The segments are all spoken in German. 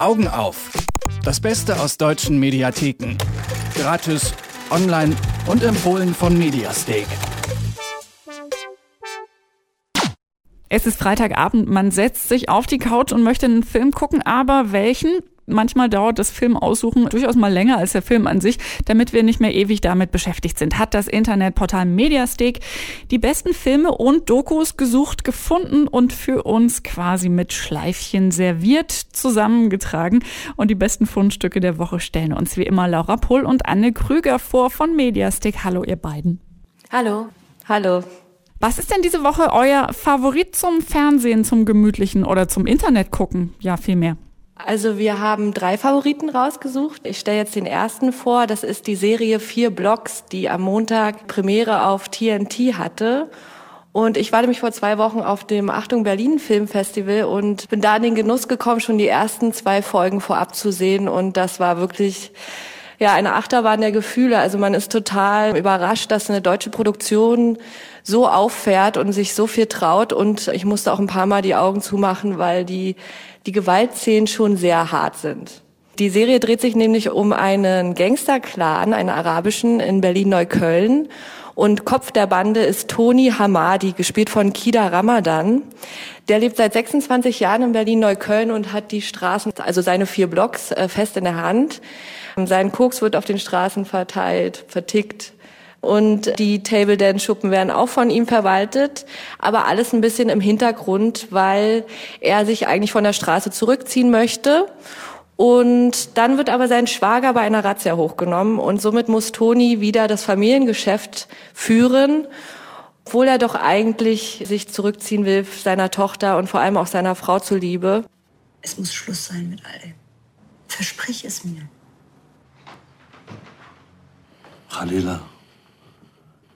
Augen auf. Das Beste aus deutschen Mediatheken. Gratis, online und empfohlen von Mediastake. Es ist Freitagabend, man setzt sich auf die Couch und möchte einen Film gucken, aber welchen? Manchmal dauert das Film aussuchen durchaus mal länger als der Film an sich, damit wir nicht mehr ewig damit beschäftigt sind. Hat das Internetportal Mediastake die besten Filme und Dokus gesucht, gefunden und für uns quasi mit Schleifchen serviert, zusammengetragen. Und die besten Fundstücke der Woche stellen uns wie immer Laura Pull und Anne Krüger vor von Mediastake. Hallo ihr beiden. Hallo. Hallo. Was ist denn diese Woche euer Favorit zum Fernsehen, zum gemütlichen oder zum Internet gucken? Ja, vielmehr. Also wir haben drei Favoriten rausgesucht. Ich stelle jetzt den ersten vor. Das ist die Serie Vier Blocks, die am Montag Premiere auf TNT hatte. Und ich war nämlich vor zwei Wochen auf dem Achtung Berlin Filmfestival und bin da in den Genuss gekommen, schon die ersten zwei Folgen vorab zu sehen. Und das war wirklich ja eine Achterbahn der Gefühle. Also man ist total überrascht, dass eine deutsche Produktion so auffährt und sich so viel traut. Und ich musste auch ein paar Mal die Augen zumachen, weil die, die Gewaltszenen schon sehr hart sind. Die Serie dreht sich nämlich um einen Gangsterclan, einen arabischen in Berlin-Neukölln. Und Kopf der Bande ist Toni Hamadi, gespielt von Kida Ramadan. Der lebt seit 26 Jahren in Berlin-Neukölln und hat die Straßen, also seine vier Blocks, äh, fest in der Hand. Sein Koks wird auf den Straßen verteilt, vertickt. Und die Table Dance Schuppen werden auch von ihm verwaltet, aber alles ein bisschen im Hintergrund, weil er sich eigentlich von der Straße zurückziehen möchte. Und dann wird aber sein Schwager bei einer Razzia hochgenommen und somit muss Toni wieder das Familiengeschäft führen, obwohl er doch eigentlich sich zurückziehen will seiner Tochter und vor allem auch seiner Frau zuliebe. Es muss Schluss sein mit all dem. Versprich es mir. Khalila,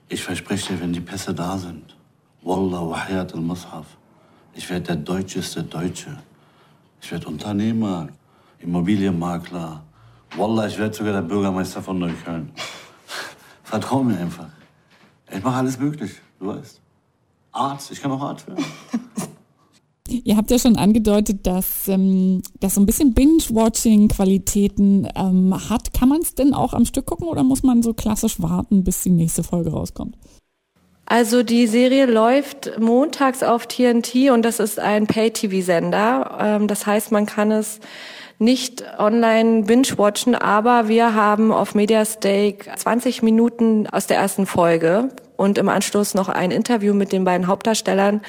ich verspreche dir, wenn die Pässe da sind, Wallah wa Hayat al-Mushaf, ich werde der deutscheste Deutsche. Ich werde Unternehmer, Immobilienmakler. Wallah, ich werde sogar der Bürgermeister von Neukölln. Vertrau mir einfach. Ich mache alles möglich, du weißt. Arzt, ich kann auch Arzt werden. Ihr habt ja schon angedeutet, dass ähm, das so ein bisschen Binge-Watching-Qualitäten ähm, hat. Kann man es denn auch am Stück gucken oder muss man so klassisch warten, bis die nächste Folge rauskommt? Also die Serie läuft montags auf TNT und das ist ein Pay-TV-Sender. Ähm, das heißt, man kann es nicht online binge-watchen, aber wir haben auf Mediastake 20 Minuten aus der ersten Folge und im Anschluss noch ein Interview mit den beiden Hauptdarstellern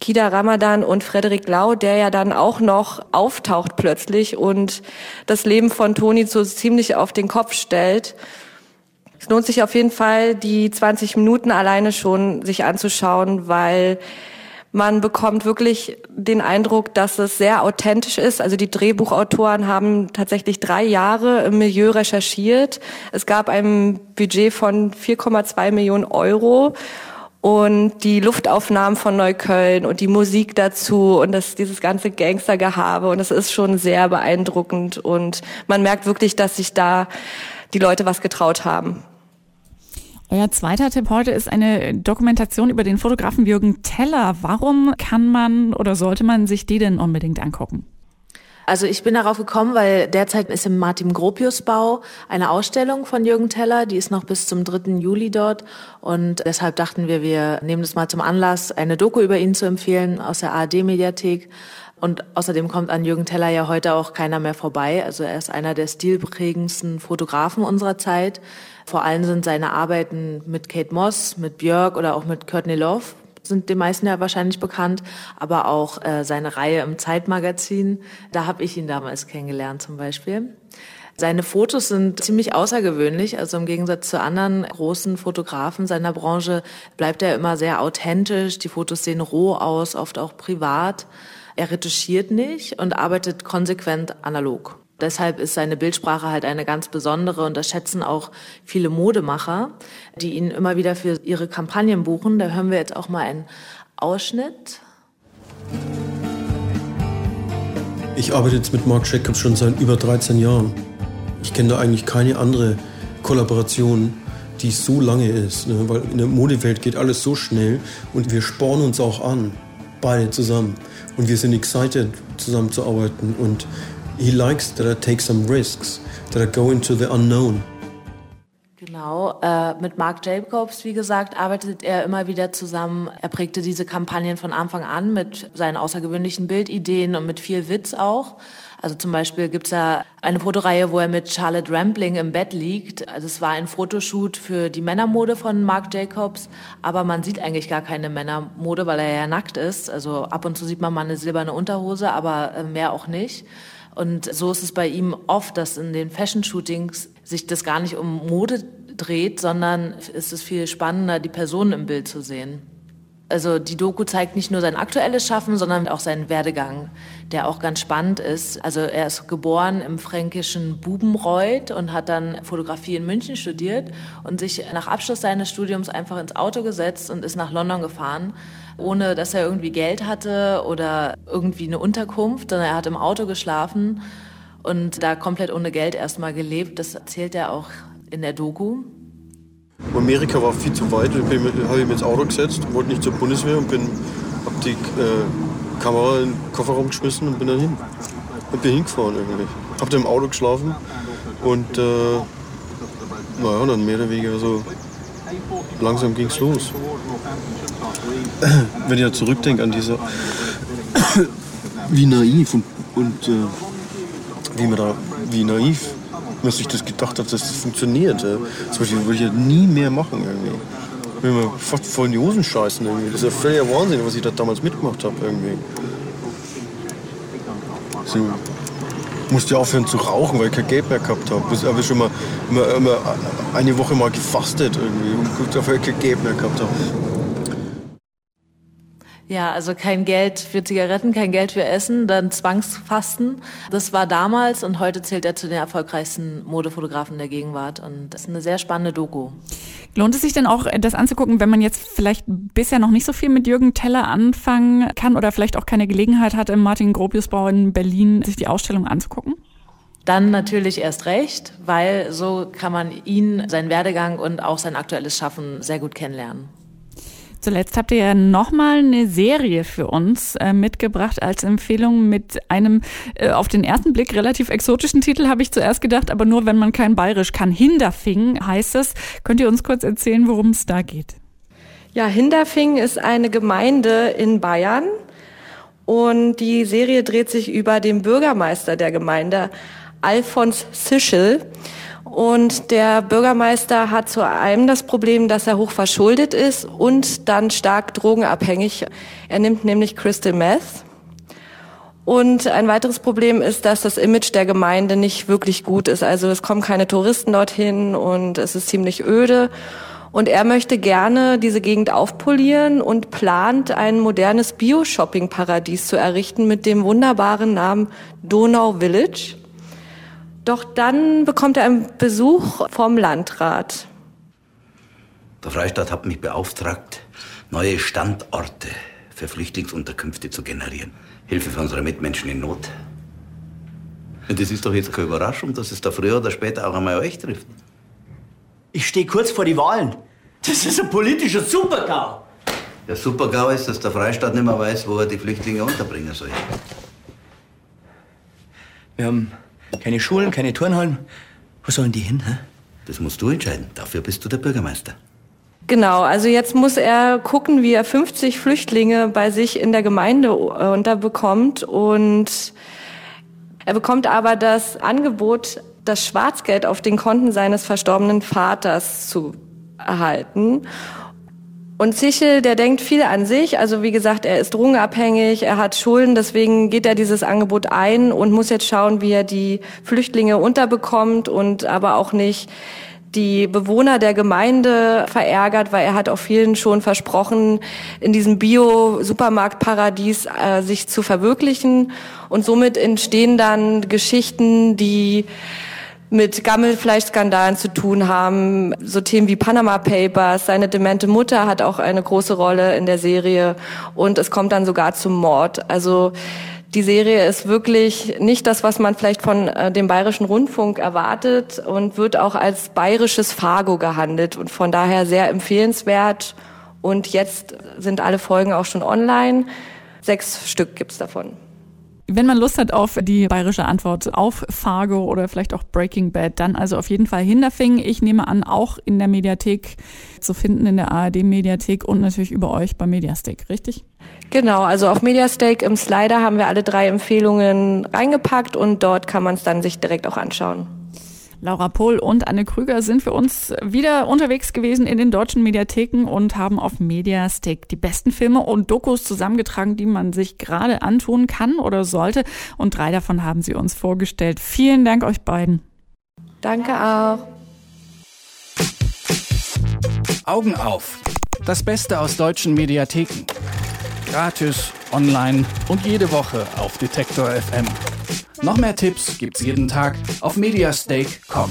Kida Ramadan und Frederik Lau, der ja dann auch noch auftaucht plötzlich und das Leben von Toni so ziemlich auf den Kopf stellt. Es lohnt sich auf jeden Fall, die 20 Minuten alleine schon sich anzuschauen, weil man bekommt wirklich den Eindruck, dass es sehr authentisch ist. Also die Drehbuchautoren haben tatsächlich drei Jahre im Milieu recherchiert. Es gab ein Budget von 4,2 Millionen Euro und die Luftaufnahmen von Neukölln und die Musik dazu und das, dieses ganze Gangstergehabe und das ist schon sehr beeindruckend und man merkt wirklich, dass sich da die Leute was getraut haben. Euer zweiter Tipp heute ist eine Dokumentation über den Fotografen Jürgen Teller. Warum kann man oder sollte man sich die denn unbedingt angucken? Also ich bin darauf gekommen, weil derzeit ist im Martin Gropius Bau eine Ausstellung von Jürgen Teller, die ist noch bis zum 3. Juli dort und deshalb dachten wir, wir nehmen das mal zum Anlass, eine Doku über ihn zu empfehlen aus der ARD Mediathek. Und außerdem kommt an Jürgen Teller ja heute auch keiner mehr vorbei. Also er ist einer der stilprägendsten Fotografen unserer Zeit. Vor allem sind seine Arbeiten mit Kate Moss, mit Björk oder auch mit Courtney Love sind den meisten ja wahrscheinlich bekannt, aber auch äh, seine Reihe im Zeitmagazin. Da habe ich ihn damals kennengelernt zum Beispiel. Seine Fotos sind ziemlich außergewöhnlich, also im Gegensatz zu anderen großen Fotografen seiner Branche bleibt er immer sehr authentisch. Die Fotos sehen roh aus, oft auch privat. Er retuschiert nicht und arbeitet konsequent analog. Deshalb ist seine Bildsprache halt eine ganz besondere und das schätzen auch viele Modemacher, die ihn immer wieder für ihre Kampagnen buchen. Da hören wir jetzt auch mal einen Ausschnitt. Ich arbeite jetzt mit Marc Jacobs schon seit über 13 Jahren. Ich kenne da eigentlich keine andere Kollaboration, die so lange ist. Ne? Weil in der Modewelt geht alles so schnell und wir spornen uns auch an, beide zusammen. Und wir sind excited, zusammenzuarbeiten und he likes that I take some risks, that I go into the unknown. Genau, äh, mit Marc Jacobs, wie gesagt, arbeitet er immer wieder zusammen. Er prägte diese Kampagnen von Anfang an mit seinen außergewöhnlichen Bildideen und mit viel Witz auch. Also zum Beispiel gibt's da eine Fotoreihe, wo er mit Charlotte Rampling im Bett liegt. Also es war ein Fotoshoot für die Männermode von Marc Jacobs, aber man sieht eigentlich gar keine Männermode, weil er ja nackt ist. Also ab und zu sieht man mal eine silberne Unterhose, aber äh, mehr auch nicht. Und so ist es bei ihm oft, dass in den Fashion-Shootings sich das gar nicht um Mode dreht, sondern ist es viel spannender, die Personen im Bild zu sehen. Also die Doku zeigt nicht nur sein aktuelles Schaffen, sondern auch seinen Werdegang, der auch ganz spannend ist. Also er ist geboren im fränkischen Bubenreuth und hat dann Fotografie in München studiert und sich nach Abschluss seines Studiums einfach ins Auto gesetzt und ist nach London gefahren, ohne dass er irgendwie Geld hatte oder irgendwie eine Unterkunft, sondern er hat im Auto geschlafen und da komplett ohne Geld erstmal gelebt. Das erzählt er auch in der Doku. Amerika war viel zu weit. Ich habe mich ins Auto gesetzt, wollte nicht zur Bundeswehr und bin, habe die äh, Kamera in den Kofferraum geschmissen und bin dann hin. Und bin hingefahren irgendwie. Habe dann im Auto geschlafen und äh, naja, dann mehr oder weniger so langsam ging es los. Wenn ich ja zurückdenke an diese, wie naiv und, und äh, wie man da, wie naiv man sich das gedacht hat, dass das funktioniert. Ja. Zum Beispiel würde ich ja nie mehr machen irgendwie. Will mir fast voll in die Hosen scheißen irgendwie. Das ist ja völliger Wahnsinn, was ich da damals mitgemacht habe irgendwie. So. Musste aufhören zu rauchen, weil ich kein Geld mehr gehabt habe. Ich habe schon mal immer, immer eine Woche mal gefastet irgendwie und dafür kein Geld mehr gehabt habe. Ja, also kein Geld für Zigaretten, kein Geld für Essen, dann Zwangsfasten. Das war damals und heute zählt er zu den erfolgreichsten Modefotografen der Gegenwart. Und das ist eine sehr spannende Doku. Lohnt es sich denn auch, das anzugucken, wenn man jetzt vielleicht bisher noch nicht so viel mit Jürgen Teller anfangen kann oder vielleicht auch keine Gelegenheit hat, im Martin Gropiusbau in Berlin sich die Ausstellung anzugucken? Dann natürlich erst recht, weil so kann man ihn, seinen Werdegang und auch sein aktuelles Schaffen sehr gut kennenlernen. Zuletzt habt ihr ja nochmal eine Serie für uns äh, mitgebracht als Empfehlung mit einem äh, auf den ersten Blick relativ exotischen Titel, habe ich zuerst gedacht, aber nur wenn man kein Bayerisch kann. Hinderfing heißt es. Könnt ihr uns kurz erzählen, worum es da geht? Ja, Hinderfing ist eine Gemeinde in Bayern und die Serie dreht sich über den Bürgermeister der Gemeinde, Alfons Sischel. Und der Bürgermeister hat zu einem das Problem, dass er hoch verschuldet ist und dann stark drogenabhängig. Er nimmt nämlich Crystal Meth. Und ein weiteres Problem ist, dass das Image der Gemeinde nicht wirklich gut ist. Also es kommen keine Touristen dorthin und es ist ziemlich öde. Und er möchte gerne diese Gegend aufpolieren und plant ein modernes Bio-Shopping-Paradies zu errichten mit dem wunderbaren Namen Donau Village. Doch dann bekommt er einen Besuch vom Landrat. Der Freistaat hat mich beauftragt, neue Standorte für Flüchtlingsunterkünfte zu generieren. Hilfe für unsere Mitmenschen in Not. Und das ist doch jetzt keine Überraschung, dass es da früher oder später auch einmal euch trifft. Ich stehe kurz vor die Wahlen. Das ist ein politischer Supergau. Der Supergau ist, dass der Freistaat nicht mehr weiß, wo er die Flüchtlinge unterbringen soll. Wir haben keine Schulen, keine Turnhallen. Wo sollen die hin? Hä? Das musst du entscheiden. Dafür bist du der Bürgermeister. Genau, also jetzt muss er gucken, wie er 50 Flüchtlinge bei sich in der Gemeinde äh, unterbekommt. Und er bekommt aber das Angebot, das Schwarzgeld auf den Konten seines verstorbenen Vaters zu erhalten. Und Zichel, der denkt viel an sich. Also wie gesagt, er ist drogenabhängig, er hat Schulden, deswegen geht er dieses Angebot ein und muss jetzt schauen, wie er die Flüchtlinge unterbekommt und aber auch nicht die Bewohner der Gemeinde verärgert, weil er hat auch vielen schon versprochen, in diesem Bio-Supermarktparadies äh, sich zu verwirklichen. Und somit entstehen dann Geschichten, die mit Gammelfleischskandalen zu tun haben. So Themen wie Panama Papers, seine demente Mutter hat auch eine große Rolle in der Serie und es kommt dann sogar zum Mord. Also die Serie ist wirklich nicht das, was man vielleicht von äh, dem Bayerischen Rundfunk erwartet und wird auch als bayerisches Fargo gehandelt und von daher sehr empfehlenswert. Und jetzt sind alle Folgen auch schon online. Sechs Stück gibt's davon. Wenn man Lust hat auf die bayerische Antwort auf Fargo oder vielleicht auch Breaking Bad, dann also auf jeden Fall Hinterfing. Ich nehme an, auch in der Mediathek zu finden, in der ARD-Mediathek und natürlich über euch bei Mediastick, richtig? Genau, also auf Mediasteak im Slider haben wir alle drei Empfehlungen reingepackt und dort kann man es dann sich direkt auch anschauen. Laura Pohl und Anne Krüger sind für uns wieder unterwegs gewesen in den deutschen Mediatheken und haben auf Mediastick die besten Filme und Dokus zusammengetragen, die man sich gerade antun kann oder sollte. Und drei davon haben sie uns vorgestellt. Vielen Dank euch beiden. Danke auch. Augen auf. Das Beste aus deutschen Mediatheken. Gratis, online und jede Woche auf Detektor FM. Noch mehr Tipps gibt's jeden Tag auf mediastake.com.